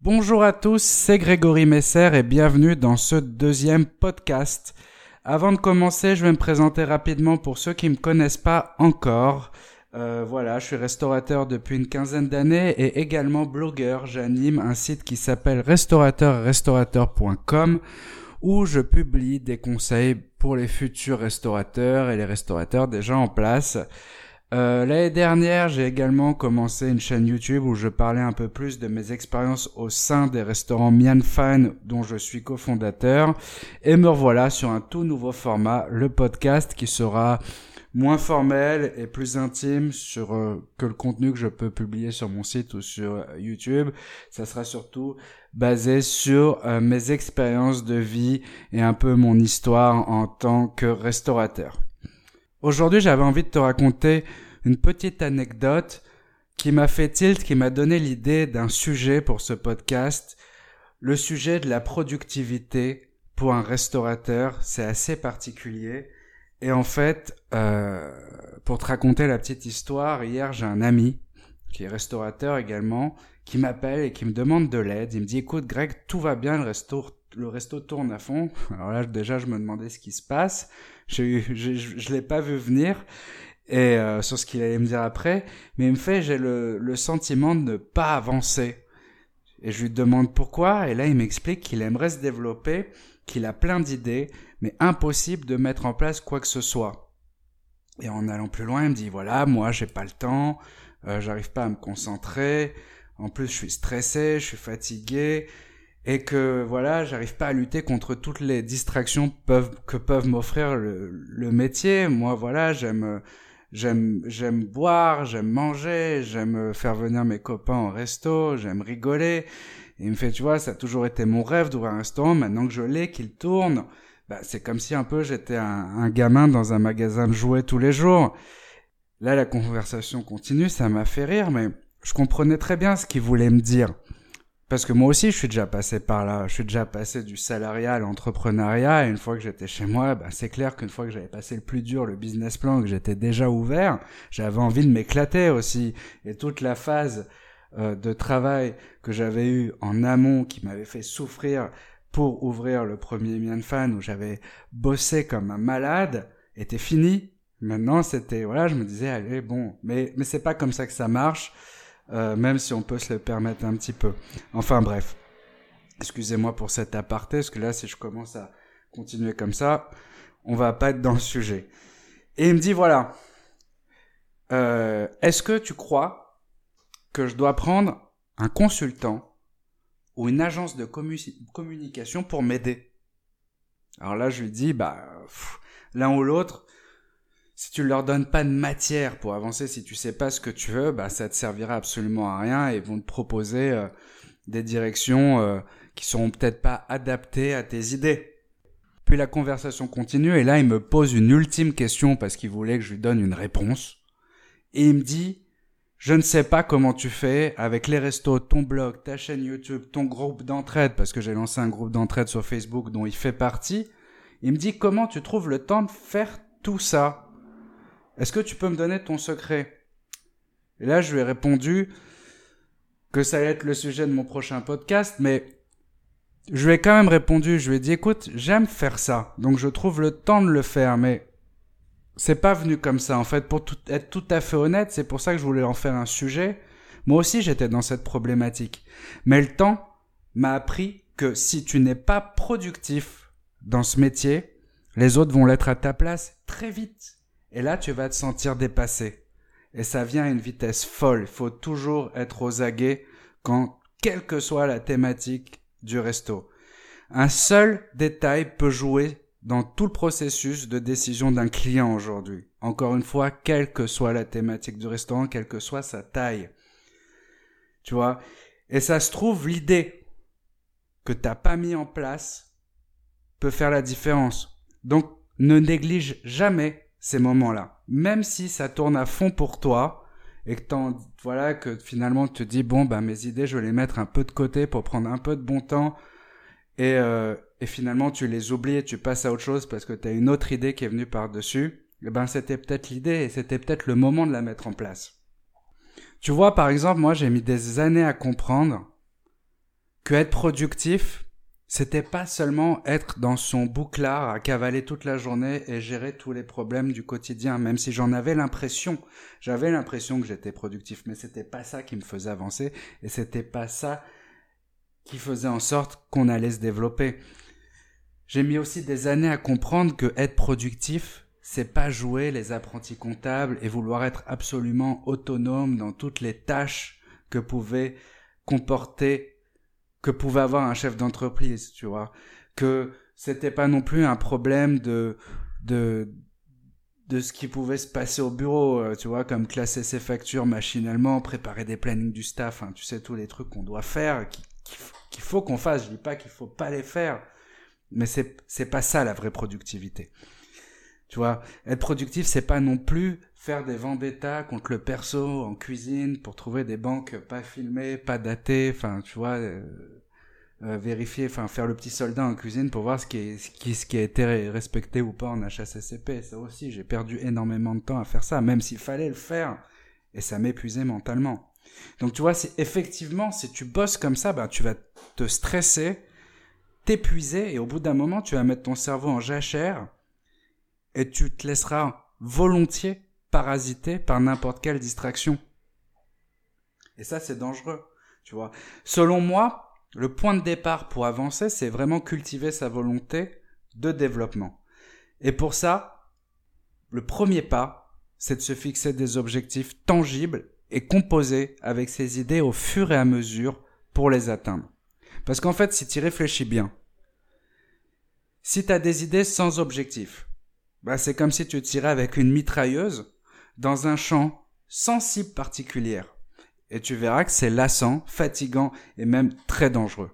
Bonjour à tous, c'est Grégory Messer et bienvenue dans ce deuxième podcast. Avant de commencer, je vais me présenter rapidement pour ceux qui ne me connaissent pas encore. Euh, voilà, je suis restaurateur depuis une quinzaine d'années et également blogueur. J'anime un site qui s'appelle restaurateurrestaurateur.com où je publie des conseils pour les futurs restaurateurs et les restaurateurs déjà en place. Euh, L'année dernière, j'ai également commencé une chaîne YouTube où je parlais un peu plus de mes expériences au sein des restaurants Mian Fan dont je suis cofondateur. Et me revoilà sur un tout nouveau format, le podcast qui sera moins formel et plus intime sur euh, que le contenu que je peux publier sur mon site ou sur euh, YouTube. Ça sera surtout basé sur mes expériences de vie et un peu mon histoire en tant que restaurateur. Aujourd'hui, j'avais envie de te raconter une petite anecdote qui m'a fait tilt, qui m'a donné l'idée d'un sujet pour ce podcast. Le sujet de la productivité pour un restaurateur, c'est assez particulier. Et en fait, euh, pour te raconter la petite histoire, hier j'ai un ami qui est restaurateur également, qui m'appelle et qui me demande de l'aide. Il me dit écoute Greg, tout va bien, le resto, le resto tourne à fond. Alors là déjà je me demandais ce qui se passe. Je, je, je, l'ai pas vu venir et euh, sur ce qu'il allait me dire après, mais il me fait j'ai le, le sentiment de ne pas avancer. Et je lui demande pourquoi, et là il m'explique qu'il aimerait se développer, qu'il a plein d'idées, mais impossible de mettre en place quoi que ce soit. Et en allant plus loin, il me dit voilà, moi j'ai pas le temps, euh, j'arrive pas à me concentrer, en plus je suis stressé, je suis fatigué, et que voilà, j'arrive pas à lutter contre toutes les distractions que peuvent m'offrir le, métier. Moi, voilà, j'aime j'aime j'aime boire, j'aime manger, j'aime faire venir mes copains au resto, j'aime rigoler. Et il me fait, tu vois, ça a toujours été mon rêve d'ouvrir un restaurant. Maintenant que je l'ai, qu'il tourne, bah, c'est comme si un peu j'étais un, un gamin dans un magasin de jouets tous les jours. Là, la conversation continue, ça m'a fait rire, mais je comprenais très bien ce qu'il voulait me dire. Parce que moi aussi, je suis déjà passé par là. Je suis déjà passé du salariat à l'entrepreneuriat. Et une fois que j'étais chez moi, bah, c'est clair qu'une fois que j'avais passé le plus dur, le business plan, que j'étais déjà ouvert, j'avais envie de m'éclater aussi. Et toute la phase euh, de travail que j'avais eu en amont, qui m'avait fait souffrir pour ouvrir le premier Mian Fan, où j'avais bossé comme un malade, était finie. Maintenant, c'était, voilà, je me disais, allez, bon, mais, mais c'est pas comme ça que ça marche. Euh, même si on peut se le permettre un petit peu. Enfin bref, excusez-moi pour cet aparté, parce que là, si je commence à continuer comme ça, on va pas être dans le sujet. Et il me dit, voilà, euh, est-ce que tu crois que je dois prendre un consultant ou une agence de communication pour m'aider? Alors là, je lui dis, bah, l'un ou l'autre, si tu leur donnes pas de matière pour avancer, si tu sais pas ce que tu veux, bah ça te servira absolument à rien et vont te proposer euh, des directions euh, qui seront peut-être pas adaptées à tes idées. Puis la conversation continue et là il me pose une ultime question parce qu'il voulait que je lui donne une réponse. Et il me dit, je ne sais pas comment tu fais avec les restos, ton blog, ta chaîne YouTube, ton groupe d'entraide, parce que j'ai lancé un groupe d'entraide sur Facebook dont il fait partie. Il me dit comment tu trouves le temps de faire tout ça? Est-ce que tu peux me donner ton secret? Et là, je lui ai répondu que ça allait être le sujet de mon prochain podcast, mais je lui ai quand même répondu, je lui ai dit, écoute, j'aime faire ça, donc je trouve le temps de le faire, mais c'est pas venu comme ça. En fait, pour être tout à fait honnête, c'est pour ça que je voulais en faire un sujet. Moi aussi, j'étais dans cette problématique. Mais le temps m'a appris que si tu n'es pas productif dans ce métier, les autres vont l'être à ta place très vite. Et là, tu vas te sentir dépassé. Et ça vient à une vitesse folle. Il faut toujours être aux aguets quand, quelle que soit la thématique du resto. Un seul détail peut jouer dans tout le processus de décision d'un client aujourd'hui. Encore une fois, quelle que soit la thématique du restaurant, quelle que soit sa taille. Tu vois? Et ça se trouve, l'idée que t'as pas mis en place peut faire la différence. Donc, ne néglige jamais ces moments-là. Même si ça tourne à fond pour toi et que voilà que finalement tu te dis bon bah mes idées je vais les mettre un peu de côté pour prendre un peu de bon temps et euh, et finalement tu les oublies et tu passes à autre chose parce que tu as une autre idée qui est venue par-dessus, et eh ben c'était peut-être l'idée et c'était peut-être le moment de la mettre en place. Tu vois par exemple moi j'ai mis des années à comprendre que être productif, c'était pas seulement être dans son bouclard à cavaler toute la journée et gérer tous les problèmes du quotidien, même si j'en avais l'impression, j'avais l'impression que j'étais productif, mais c'était pas ça qui me faisait avancer et c'était pas ça qui faisait en sorte qu'on allait se développer. J'ai mis aussi des années à comprendre que être productif, c'est pas jouer les apprentis comptables et vouloir être absolument autonome dans toutes les tâches que pouvait comporter que pouvait avoir un chef d'entreprise, tu vois, que c'était pas non plus un problème de de de ce qui pouvait se passer au bureau, euh, tu vois, comme classer ses factures machinalement, préparer des plannings du staff, tu sais tous les trucs qu'on doit faire, qu'il faut qu'on fasse. Je dis pas qu'il faut pas les faire, mais c'est c'est pas ça la vraie productivité. Tu vois, être productif, c'est pas non plus faire des vendettas contre le perso en cuisine pour trouver des banques pas filmées, pas datées, enfin, tu vois, euh, euh, vérifier, enfin, faire le petit soldat en cuisine pour voir ce qui, est, ce, qui, ce qui a été respecté ou pas en HACCP. Ça aussi, j'ai perdu énormément de temps à faire ça, même s'il fallait le faire. Et ça m'épuisait mentalement. Donc, tu vois, c'est effectivement, si tu bosses comme ça, ben, tu vas te stresser, t'épuiser, et au bout d'un moment, tu vas mettre ton cerveau en jachère, et tu te laisseras volontiers parasiter par n'importe quelle distraction. Et ça, c'est dangereux, tu vois. Selon moi, le point de départ pour avancer, c'est vraiment cultiver sa volonté de développement. Et pour ça, le premier pas, c'est de se fixer des objectifs tangibles et composés avec ses idées au fur et à mesure pour les atteindre. Parce qu'en fait, si tu réfléchis bien, si tu as des idées sans objectif, bah c'est comme si tu tirais avec une mitrailleuse dans un champ sans cible particulière. Et tu verras que c'est lassant, fatigant et même très dangereux.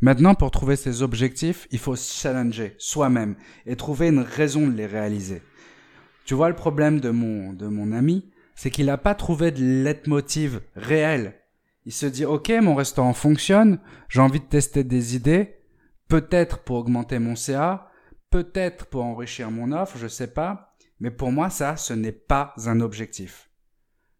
Maintenant, pour trouver ces objectifs, il faut se challenger soi-même et trouver une raison de les réaliser. Tu vois, le problème de mon, de mon ami, c'est qu'il n'a pas trouvé de leitmotiv réel. Il se dit, OK, mon restaurant fonctionne, j'ai envie de tester des idées, peut-être pour augmenter mon CA, peut-être pour enrichir mon offre, je sais pas, mais pour moi, ça, ce n'est pas un objectif.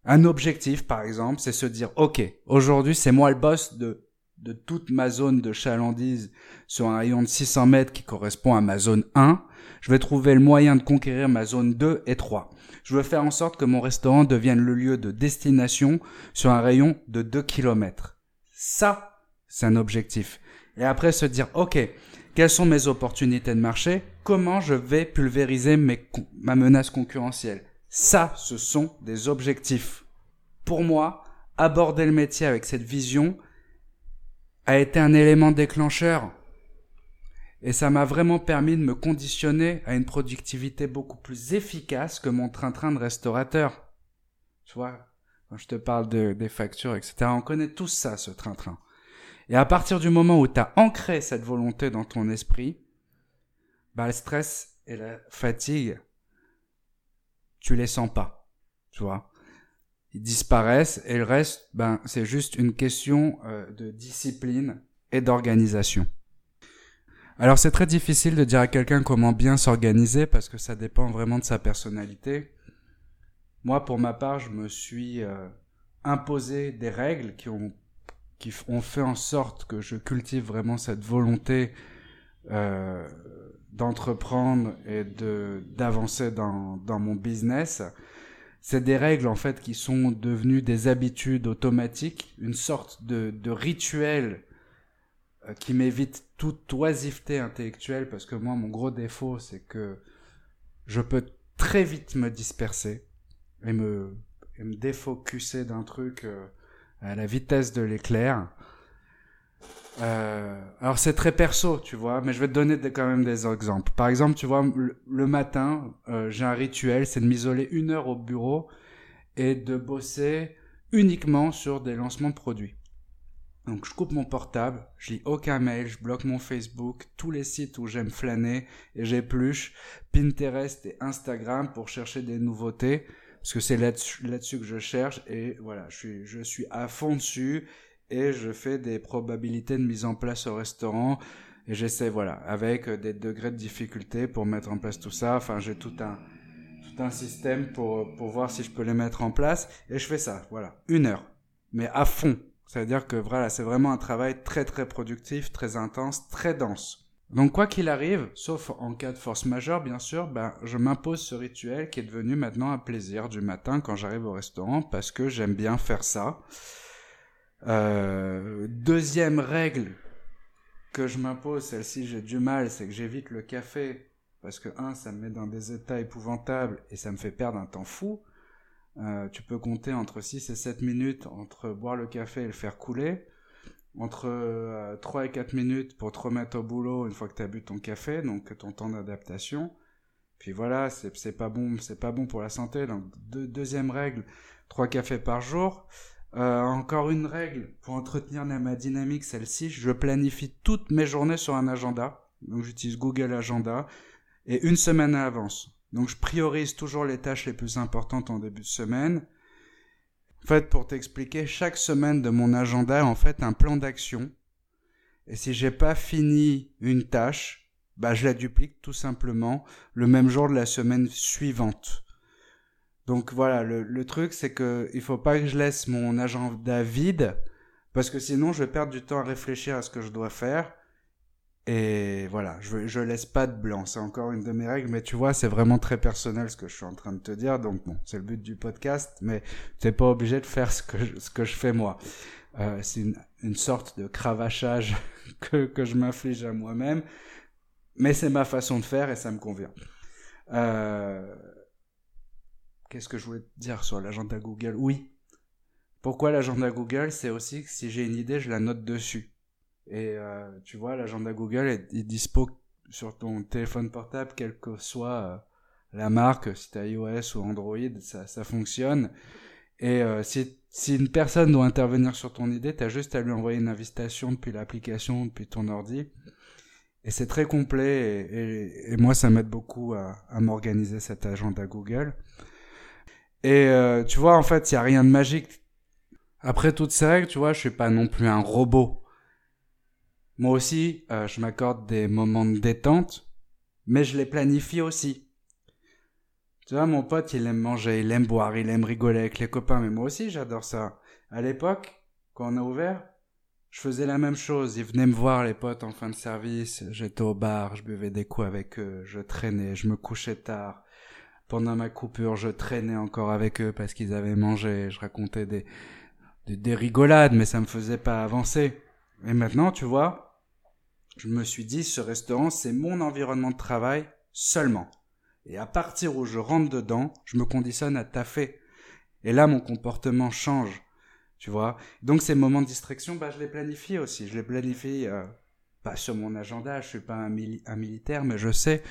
Un objectif, par exemple, c'est se dire, OK, aujourd'hui, c'est moi le boss de, de toute ma zone de chalandise sur un rayon de 600 mètres qui correspond à ma zone 1. Je vais trouver le moyen de conquérir ma zone 2 et 3. Je veux faire en sorte que mon restaurant devienne le lieu de destination sur un rayon de 2 km. Ça, c'est un objectif. Et après se dire, OK, quelles sont mes opportunités de marché, comment je vais pulvériser ma menace concurrentielle? Ça, ce sont des objectifs. Pour moi, aborder le métier avec cette vision a été un élément déclencheur. Et ça m'a vraiment permis de me conditionner à une productivité beaucoup plus efficace que mon train-train de restaurateur. Tu vois, quand je te parle de, des factures, etc., on connaît tous ça, ce train-train. Et à partir du moment où tu as ancré cette volonté dans ton esprit, bah, le stress et la fatigue, tu les sens pas, tu vois. Ils disparaissent et le reste, ben, c'est juste une question euh, de discipline et d'organisation. Alors c'est très difficile de dire à quelqu'un comment bien s'organiser parce que ça dépend vraiment de sa personnalité. Moi, pour ma part, je me suis euh, imposé des règles qui ont qui ont fait en sorte que je cultive vraiment cette volonté euh, d'entreprendre et de d'avancer dans, dans mon business. C'est des règles en fait qui sont devenues des habitudes automatiques, une sorte de, de rituel euh, qui m'évite toute oisiveté intellectuelle parce que moi mon gros défaut c'est que je peux très vite me disperser et me, et me défocuser d'un truc euh, à la vitesse de l'éclair. Euh, alors c'est très perso, tu vois, mais je vais te donner quand même des exemples. Par exemple, tu vois, le, matin, euh, j'ai un rituel, c'est de m'isoler une heure au bureau et de bosser uniquement sur des lancements de produits. Donc je coupe mon portable, je lis aucun mail, je bloque mon Facebook, tous les sites où j'aime flâner et j'épluche Pinterest et Instagram pour chercher des nouveautés parce que c'est là-dessus que je cherche et voilà, je suis, je suis à fond dessus et je fais des probabilités de mise en place au restaurant et j'essaie voilà avec des degrés de difficulté pour mettre en place tout ça. Enfin, j'ai tout un tout un système pour pour voir si je peux les mettre en place et je fais ça, voilà, une heure, mais à fond. C'est-à-dire que voilà, c'est vraiment un travail très très productif, très intense, très dense. Donc quoi qu'il arrive, sauf en cas de force majeure bien sûr, ben, je m'impose ce rituel qui est devenu maintenant un plaisir du matin quand j'arrive au restaurant parce que j'aime bien faire ça. Euh, deuxième règle que je m'impose, celle-ci j'ai du mal, c'est que j'évite le café parce que un, ça me met dans des états épouvantables et ça me fait perdre un temps fou. Euh, tu peux compter entre 6 et 7 minutes entre boire le café et le faire couler. Entre 3 euh, et 4 minutes pour te remettre au boulot une fois que tu as bu ton café, donc ton temps d'adaptation. Puis voilà, c'est pas bon, c'est pas bon pour la santé. Deuxième règle, 3 cafés par jour. Euh, encore une règle pour entretenir ma dynamique, celle-ci, je planifie toutes mes journées sur un agenda. Donc j'utilise Google Agenda et une semaine à l'avance. Donc je priorise toujours les tâches les plus importantes en début de semaine. En fait, pour t'expliquer, chaque semaine de mon agenda en fait un plan d'action. Et si j'ai pas fini une tâche, bah je la duplique tout simplement le même jour de la semaine suivante. Donc voilà, le, le truc c'est que il faut pas que je laisse mon agenda vide parce que sinon je vais perdre du temps à réfléchir à ce que je dois faire et voilà, je, je laisse pas de blanc. C'est encore une de mes règles, mais tu vois, c'est vraiment très personnel ce que je suis en train de te dire. Donc bon, c'est le but du podcast, mais t'es pas obligé de faire ce que je, fais moi. Euh, c'est une, sorte de cravachage que, que je m'inflige à moi-même, mais c'est ma façon de faire et ça me convient. Euh... Qu'est-ce que je voulais te dire sur l'agenda Google? Oui. Pourquoi l'agenda Google? C'est aussi que si j'ai une idée, je la note dessus. Et euh, tu vois, l'agenda Google est, dispo sur ton téléphone portable, quelle que soit euh, la marque, si t'as iOS ou Android, ça, ça fonctionne. Et euh, si, si une personne doit intervenir sur ton idée, t'as juste à lui envoyer une invitation depuis l'application, depuis ton ordi. Et c'est très complet et, et, moi ça m'aide beaucoup à, à m'organiser cet agenda Google. Et euh, tu vois, en fait, il y a rien de magique. Après toutes ces règles, tu vois, je suis pas non plus un robot. Moi aussi, euh, je m'accorde des moments de détente, mais je les planifie aussi. Tu vois, mon pote, il aime manger, il aime boire, il aime rigoler avec les copains, mais moi aussi, j'adore ça. À l'époque, quand on a ouvert, je faisais la même chose. Ils venaient me voir, les potes, en fin de service. J'étais au bar, je buvais des coups avec eux, je traînais, je me couchais tard. Pendant ma coupure, je traînais encore avec eux parce qu'ils avaient mangé. Je racontais des, des, des rigolades, mais ça me faisait pas avancer. Et maintenant, tu vois, je me suis dit, ce restaurant, c'est mon environnement de travail seulement. Et à partir où je rentre dedans, je me conditionne à taffer. Et là, mon comportement change. Tu vois Donc ces moments de distraction, bah, je les planifie aussi. Je les planifie euh, pas sur mon agenda, je suis pas un, militaire, mais je sais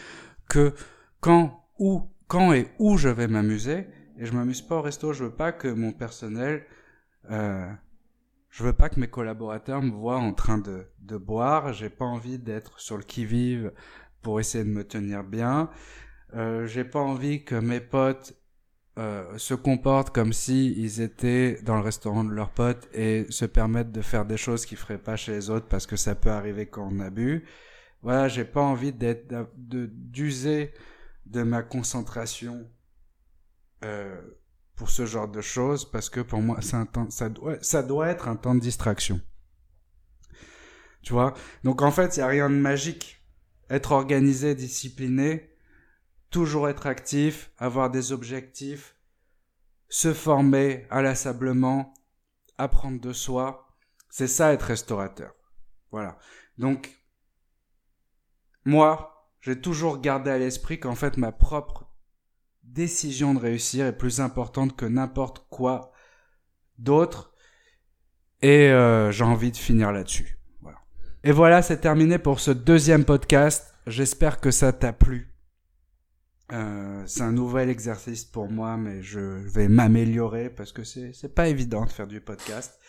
que quand, où, quand et où je vais m'amuser, et je m'amuse pas au resto, je veux pas que mon personnel euh, je veux pas que mes collaborateurs me voient en train de, de boire. J'ai pas envie d'être sur le qui-vive pour essayer de me tenir bien. Euh, j'ai pas envie que mes potes euh, se comportent comme si ils étaient dans le restaurant de leurs potes et se permettent de faire des choses qu'ils feraient pas chez les autres parce que ça peut arriver quand on a bu. Voilà, j'ai pas envie d'être d'user de ma concentration euh, pour ce genre de choses parce que pour moi, un temps, ça, doit, ça doit être un temps de distraction. Tu vois? Donc en fait, il n'y a rien de magique. Être organisé, discipliné, toujours être actif, avoir des objectifs, se former inlassablement, apprendre de soi, c'est ça être restaurateur. Voilà. Donc, moi, j'ai toujours gardé à l'esprit qu'en fait, ma propre décision de réussir est plus importante que n'importe quoi d'autre. Et euh, j'ai envie de finir là-dessus. Voilà. Et voilà, c'est terminé pour ce deuxième podcast. J'espère que ça t'a plu. Euh, c'est un nouvel exercice pour moi, mais je vais m'améliorer parce que c'est pas évident de faire du podcast.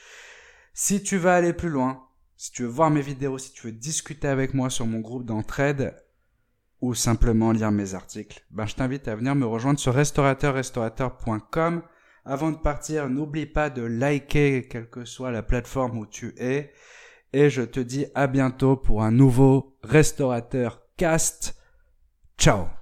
Si tu veux aller plus loin, si tu veux voir mes vidéos, si tu veux discuter avec moi sur mon groupe d'entraide, ou simplement lire mes articles, ben, je t'invite à venir me rejoindre sur restaurateurrestaurateur.com. Avant de partir, n'oublie pas de liker quelle que soit la plateforme où tu es. Et je te dis à bientôt pour un nouveau restaurateur cast. Ciao